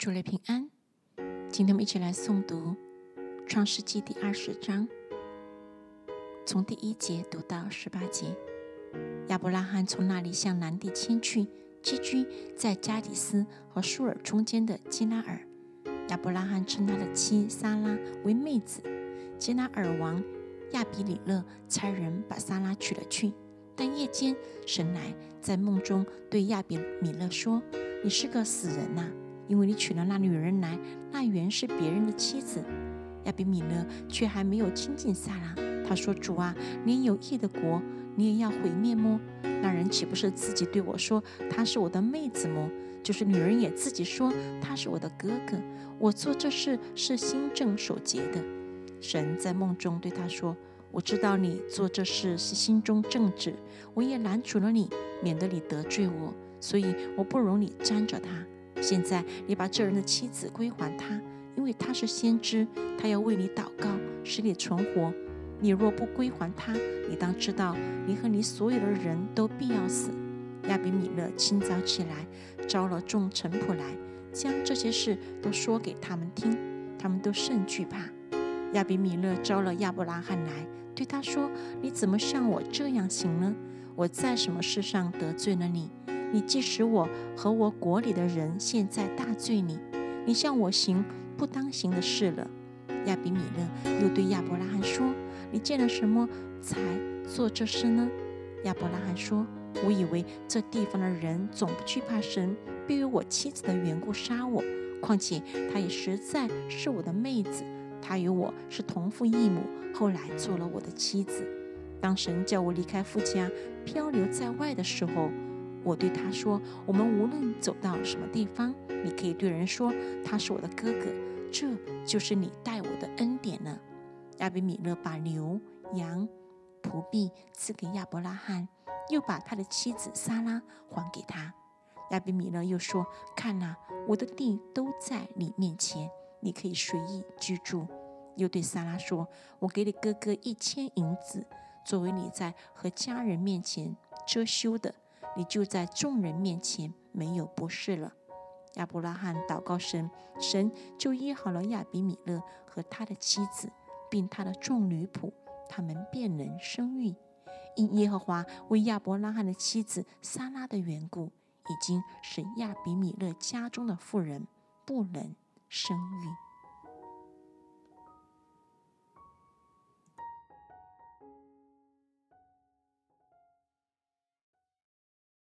主内平安。今天我们一起来诵读《创世纪》第二十章，从第一节读到十八节。亚伯拉罕从那里向南地迁去，寄居在加底斯和舒尔中间的基拉尔。亚伯拉罕称他的妻撒拉为妹子。基拉尔王亚比里勒差人把撒拉娶了去，但夜间神来在梦中对亚比米勒说：“你是个死人呐！”因为你娶了那女人来，那原是别人的妻子。亚比米勒却还没有亲近撒拉。他说：“主啊，你有意的国，你也要毁灭么？那人岂不是自己对我说她是我的妹子么？就是女人也自己说他是我的哥哥。我做这事是心正守节的。”神在梦中对他说：“我知道你做这事是心中正直，我也拦阻了你，免得你得罪我，所以我不容你沾着他。”现在你把这人的妻子归还他，因为他是先知，他要为你祷告，使你存活。你若不归还他，你当知道，你和你所有的人都必要死。亚比米勒清早起来，招了众臣仆来，将这些事都说给他们听，他们都甚惧怕。亚比米勒招了亚伯拉罕来，对他说：“你怎么像我这样行呢？我在什么事上得罪了你？”你既使我和我国里的人陷在大罪里，你向我行不当行的事了。亚比米勒又对亚伯拉罕说：“你见了什么才做这事呢？”亚伯拉罕说：“我以为这地方的人总不惧怕神，必为我妻子的缘故杀我。况且她也实在是我的妹子，她与我是同父异母，后来做了我的妻子。当神叫我离开夫家，漂流在外的时候。”我对他说：“我们无论走到什么地方，你可以对人说他是我的哥哥，这就是你待我的恩典了。”亚比米勒把牛羊仆婢赐给亚伯拉罕，又把他的妻子撒拉还给他。亚比米勒又说：“看哪，我的地都在你面前，你可以随意居住。”又对撒拉说：“我给你哥哥一千银子，作为你在和家人面前遮羞的。”你就在众人面前没有不是了。亚伯拉罕祷告神，神就医好了亚比米勒和他的妻子，并他的众女仆，他们便能生育。因耶和华为亚伯拉罕的妻子撒拉的缘故，已经使亚比米勒家中的妇人不能生育。